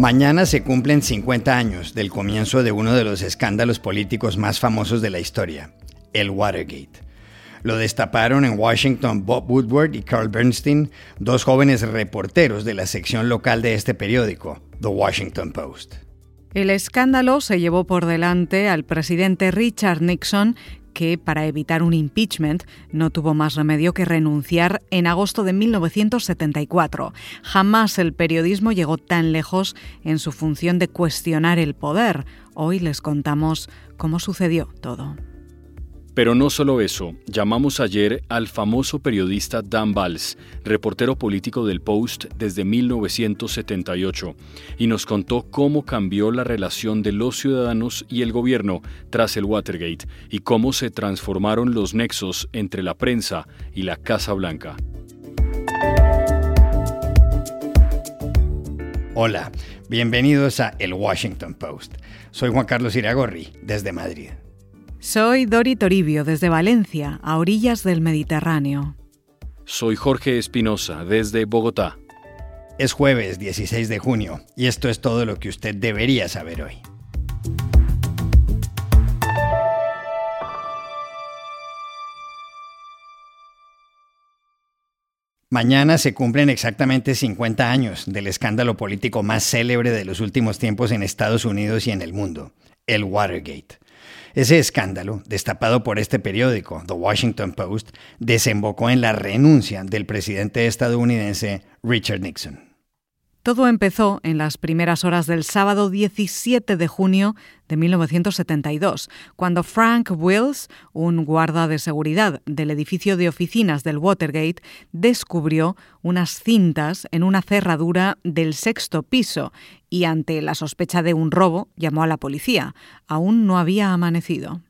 Mañana se cumplen 50 años del comienzo de uno de los escándalos políticos más famosos de la historia, el Watergate. Lo destaparon en Washington Bob Woodward y Carl Bernstein, dos jóvenes reporteros de la sección local de este periódico, The Washington Post. El escándalo se llevó por delante al presidente Richard Nixon, que, para evitar un impeachment, no tuvo más remedio que renunciar en agosto de 1974. Jamás el periodismo llegó tan lejos en su función de cuestionar el poder. Hoy les contamos cómo sucedió todo. Pero no solo eso, llamamos ayer al famoso periodista Dan Valls, reportero político del Post desde 1978, y nos contó cómo cambió la relación de los ciudadanos y el gobierno tras el Watergate y cómo se transformaron los nexos entre la prensa y la Casa Blanca. Hola, bienvenidos a El Washington Post. Soy Juan Carlos Iragorri, desde Madrid. Soy Dori Toribio desde Valencia, a orillas del Mediterráneo. Soy Jorge Espinosa desde Bogotá. Es jueves 16 de junio y esto es todo lo que usted debería saber hoy. Mañana se cumplen exactamente 50 años del escándalo político más célebre de los últimos tiempos en Estados Unidos y en el mundo, el Watergate. Ese escándalo, destapado por este periódico, The Washington Post, desembocó en la renuncia del presidente estadounidense Richard Nixon. Todo empezó en las primeras horas del sábado 17 de junio de 1972, cuando Frank Wills, un guarda de seguridad del edificio de oficinas del Watergate, descubrió unas cintas en una cerradura del sexto piso y ante la sospecha de un robo llamó a la policía. Aún no había amanecido.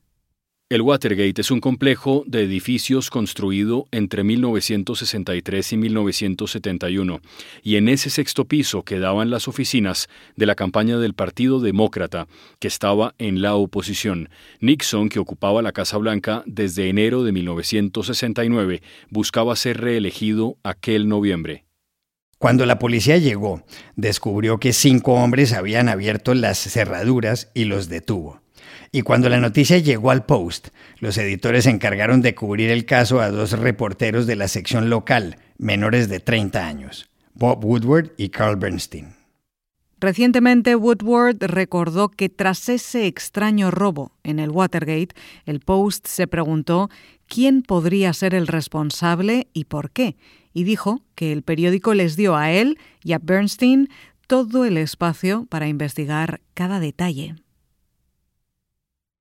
El Watergate es un complejo de edificios construido entre 1963 y 1971, y en ese sexto piso quedaban las oficinas de la campaña del Partido Demócrata, que estaba en la oposición. Nixon, que ocupaba la Casa Blanca desde enero de 1969, buscaba ser reelegido aquel noviembre. Cuando la policía llegó, descubrió que cinco hombres habían abierto las cerraduras y los detuvo. Y cuando la noticia llegó al Post, los editores se encargaron de cubrir el caso a dos reporteros de la sección local, menores de 30 años, Bob Woodward y Carl Bernstein. Recientemente Woodward recordó que tras ese extraño robo en el Watergate, el Post se preguntó quién podría ser el responsable y por qué, y dijo que el periódico les dio a él y a Bernstein todo el espacio para investigar cada detalle.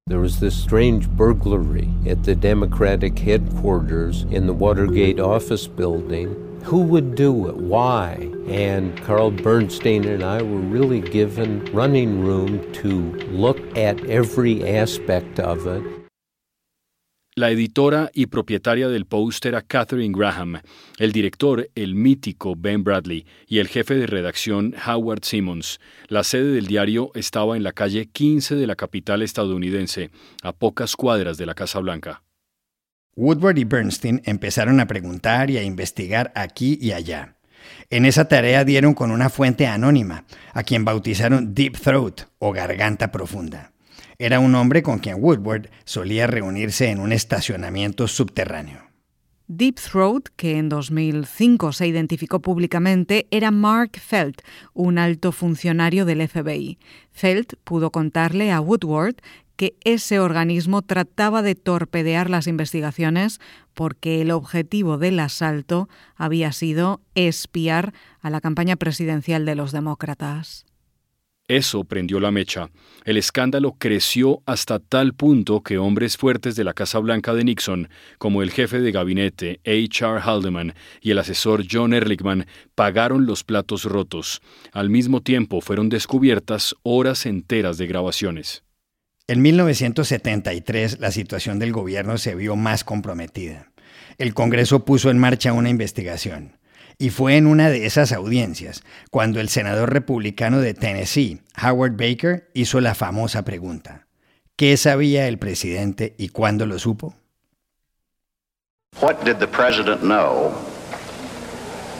There was this strange burglary at the Democratic headquarters in the Watergate office building. Who would do it? Why? And Carl Bernstein and I were really given running room to look at every aspect of it. La editora y propietaria del Post era Catherine Graham, el director, el mítico Ben Bradley, y el jefe de redacción Howard Simmons. La sede del diario estaba en la calle 15 de la capital estadounidense, a pocas cuadras de la Casa Blanca. Woodward y Bernstein empezaron a preguntar y a investigar aquí y allá. En esa tarea dieron con una fuente anónima, a quien bautizaron Deep Throat o Garganta Profunda. Era un hombre con quien Woodward solía reunirse en un estacionamiento subterráneo. Deep Throat, que en 2005 se identificó públicamente, era Mark Felt, un alto funcionario del FBI. Felt pudo contarle a Woodward que ese organismo trataba de torpedear las investigaciones porque el objetivo del asalto había sido espiar a la campaña presidencial de los demócratas. Eso prendió la mecha. El escándalo creció hasta tal punto que hombres fuertes de la Casa Blanca de Nixon, como el jefe de gabinete H.R. Haldeman y el asesor John Ehrlichman, pagaron los platos rotos. Al mismo tiempo fueron descubiertas horas enteras de grabaciones. En 1973 la situación del gobierno se vio más comprometida. El Congreso puso en marcha una investigación. Y fue en una de esas audiencias cuando el senador republicano de Tennessee, Howard Baker, hizo la famosa pregunta. ¿Qué sabía el presidente y cuándo lo supo? What did the president know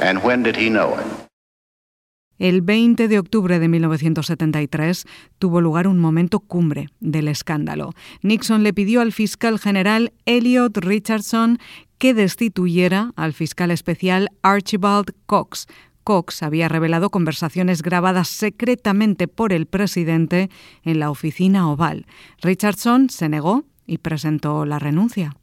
and when did he know it? El 20 de octubre de 1973 tuvo lugar un momento cumbre del escándalo. Nixon le pidió al fiscal general Elliot Richardson que destituyera al fiscal especial Archibald Cox. Cox había revelado conversaciones grabadas secretamente por el presidente en la oficina oval. Richardson se negó y presentó la renuncia.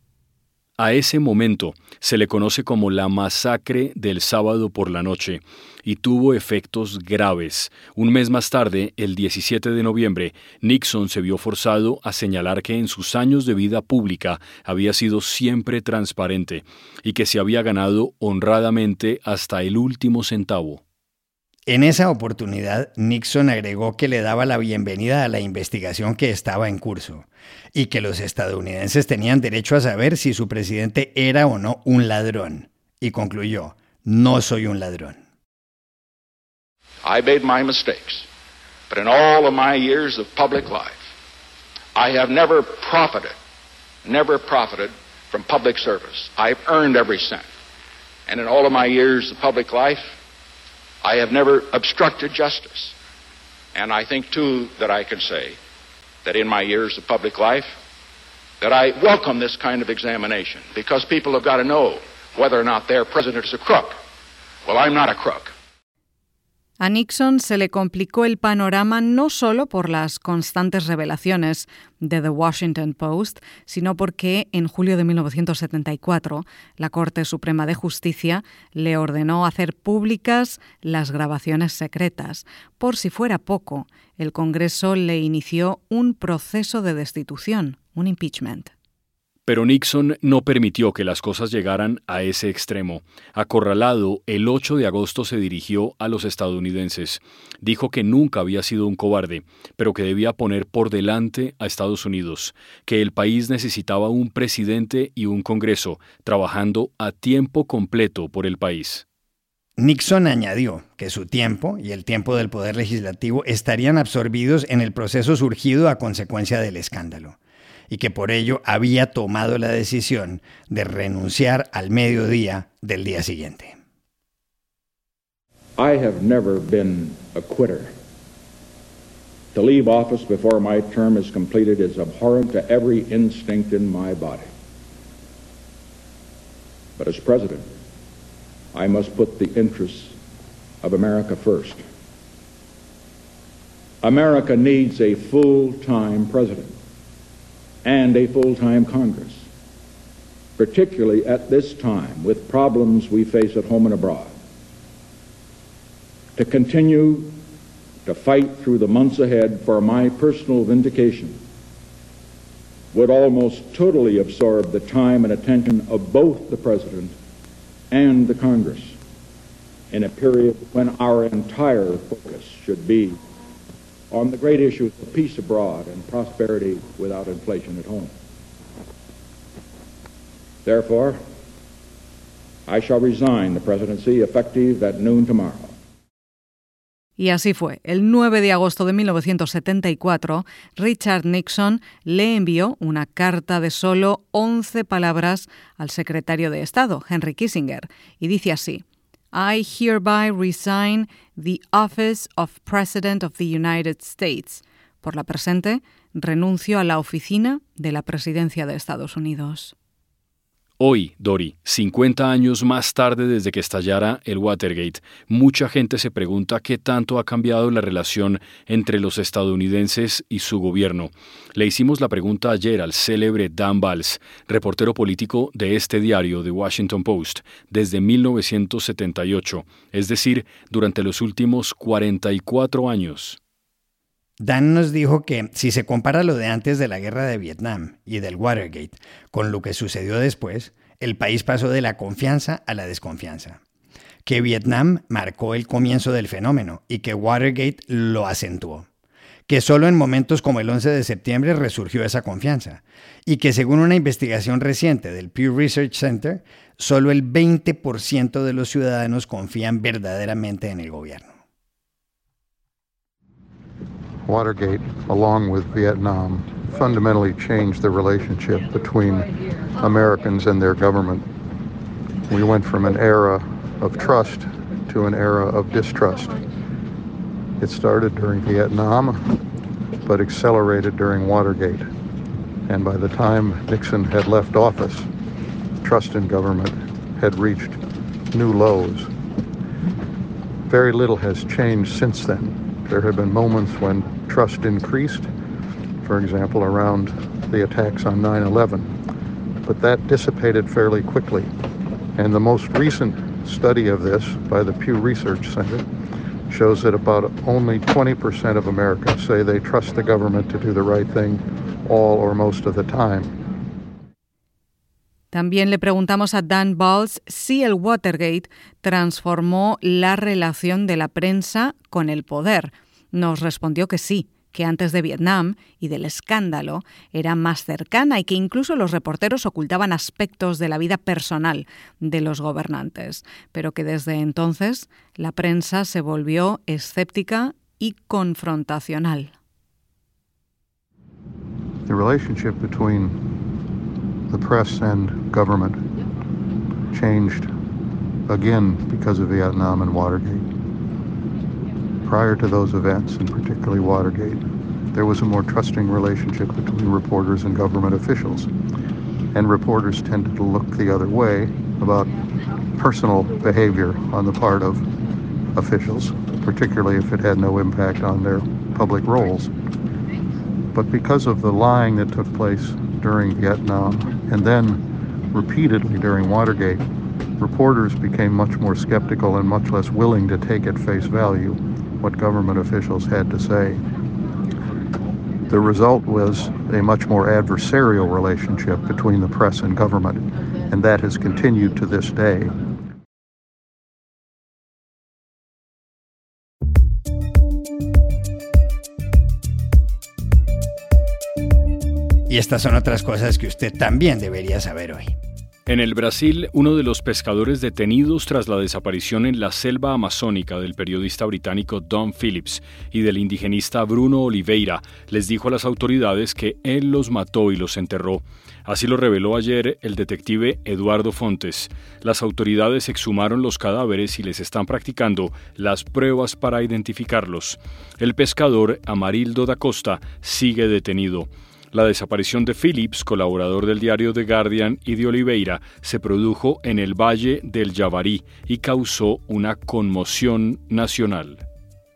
A ese momento se le conoce como la masacre del sábado por la noche y tuvo efectos graves. Un mes más tarde, el 17 de noviembre, Nixon se vio forzado a señalar que en sus años de vida pública había sido siempre transparente y que se había ganado honradamente hasta el último centavo. En esa oportunidad, Nixon agregó que le daba la bienvenida a la investigación que estaba en curso y que los estadounidenses tenían derecho a saber si su presidente era o no un ladrón. Y concluyó, no soy un ladrón. I made my mistakes, but in all of my years of public life, I have never profited, never profited from public service. I've earned every cent. And in all of my years of public life, I have never obstructed justice. And I think, too, that I can say that in my years of public life, that I welcome this kind of examination because people have got to know whether or not their president is a crook. Well, I'm not a crook. A Nixon se le complicó el panorama no solo por las constantes revelaciones de The Washington Post, sino porque en julio de 1974 la Corte Suprema de Justicia le ordenó hacer públicas las grabaciones secretas. Por si fuera poco, el Congreso le inició un proceso de destitución, un impeachment. Pero Nixon no permitió que las cosas llegaran a ese extremo. Acorralado, el 8 de agosto se dirigió a los estadounidenses. Dijo que nunca había sido un cobarde, pero que debía poner por delante a Estados Unidos, que el país necesitaba un presidente y un Congreso trabajando a tiempo completo por el país. Nixon añadió que su tiempo y el tiempo del Poder Legislativo estarían absorbidos en el proceso surgido a consecuencia del escándalo y que por ello había tomado la decisión de renunciar al mediodía del día siguiente. I have never been a quitter. To leave office before my term is completed is abhorrent to every instinct in my body. But as president, I must put the interests of America first. America needs a full-time president and a full-time Congress, particularly at this time with problems we face at home and abroad. To continue to fight through the months ahead for my personal vindication would almost totally absorb the time and attention of both the President and the Congress in a period when our entire focus should be on the great issues of peace abroad and prosperity without inflation at home. Therefore, I shall resign the presidency effective at noon tomorrow. Y así fue. El 9 de agosto de 1974, Richard Nixon le envió una carta de solo 11 palabras al secretario de Estado, Henry Kissinger, y dice así: I hereby resign the office of President of the United States. Por la presente, renuncio a la oficina de la Presidencia de Estados Unidos. Hoy, Dori, 50 años más tarde desde que estallara el Watergate, mucha gente se pregunta qué tanto ha cambiado la relación entre los estadounidenses y su gobierno. Le hicimos la pregunta ayer al célebre Dan Valls, reportero político de este diario, The Washington Post, desde 1978, es decir, durante los últimos 44 años. Dan nos dijo que si se compara lo de antes de la guerra de Vietnam y del Watergate con lo que sucedió después, el país pasó de la confianza a la desconfianza. Que Vietnam marcó el comienzo del fenómeno y que Watergate lo acentuó. Que solo en momentos como el 11 de septiembre resurgió esa confianza. Y que según una investigación reciente del Pew Research Center, solo el 20% de los ciudadanos confían verdaderamente en el gobierno. Watergate, along with Vietnam, fundamentally changed the relationship between Americans and their government. We went from an era of trust to an era of distrust. It started during Vietnam, but accelerated during Watergate. And by the time Nixon had left office, trust in government had reached new lows. Very little has changed since then. There have been moments when trust increased, for example, around the attacks on 9 11, but that dissipated fairly quickly. And the most recent study of this by the Pew Research Center shows that about only 20% of Americans say they trust the government to do the right thing all or most of the time. También le preguntamos a Dan Balls si el Watergate transformó la relación de la prensa con el poder. Nos respondió que sí, que antes de Vietnam y del escándalo era más cercana y que incluso los reporteros ocultaban aspectos de la vida personal de los gobernantes, pero que desde entonces la prensa se volvió escéptica y confrontacional. The relationship between the press and government changed again because of Vietnam and Watergate. Prior to those events, and particularly Watergate, there was a more trusting relationship between reporters and government officials. And reporters tended to look the other way about personal behavior on the part of officials, particularly if it had no impact on their public roles. But because of the lying that took place during Vietnam and then repeatedly during Watergate, reporters became much more skeptical and much less willing to take at face value what government officials had to say. The result was a much more adversarial relationship between the press and government, and that has continued to this day. Y estas son otras cosas que usted también debería saber hoy. En el Brasil, uno de los pescadores detenidos tras la desaparición en la selva amazónica del periodista británico Don Phillips y del indigenista Bruno Oliveira les dijo a las autoridades que él los mató y los enterró. Así lo reveló ayer el detective Eduardo Fontes. Las autoridades exhumaron los cadáveres y les están practicando las pruebas para identificarlos. El pescador Amarildo da Costa sigue detenido. La desaparición de Phillips, colaborador del diario The Guardian, y de Oliveira se produjo en el Valle del Yavarí y causó una conmoción nacional.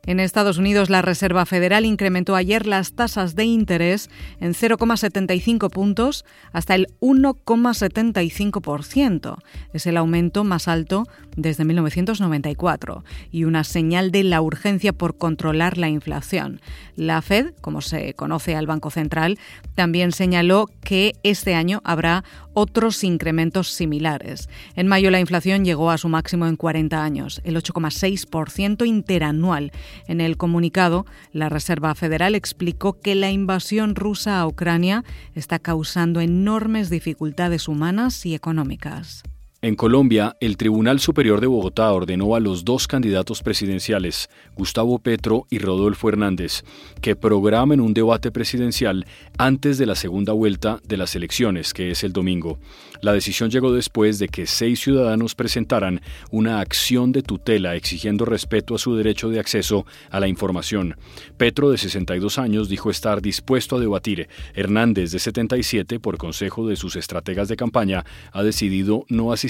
En Estados Unidos, la Reserva Federal incrementó ayer las tasas de interés en 0,75 puntos hasta el 1,75%. Es el aumento más alto desde 1994 y una señal de la urgencia por controlar la inflación. La Fed, como se conoce al Banco Central, también señaló que este año habrá otros incrementos similares. En mayo la inflación llegó a su máximo en 40 años, el 8,6% interanual. En el comunicado, la Reserva Federal explicó que la invasión rusa a Ucrania está causando enormes dificultades humanas y económicas. En Colombia, el Tribunal Superior de Bogotá ordenó a los dos candidatos presidenciales, Gustavo Petro y Rodolfo Hernández, que programen un debate presidencial antes de la segunda vuelta de las elecciones, que es el domingo. La decisión llegó después de que seis ciudadanos presentaran una acción de tutela exigiendo respeto a su derecho de acceso a la información. Petro, de 62 años, dijo estar dispuesto a debatir. Hernández, de 77, por consejo de sus estrategas de campaña, ha decidido no asistir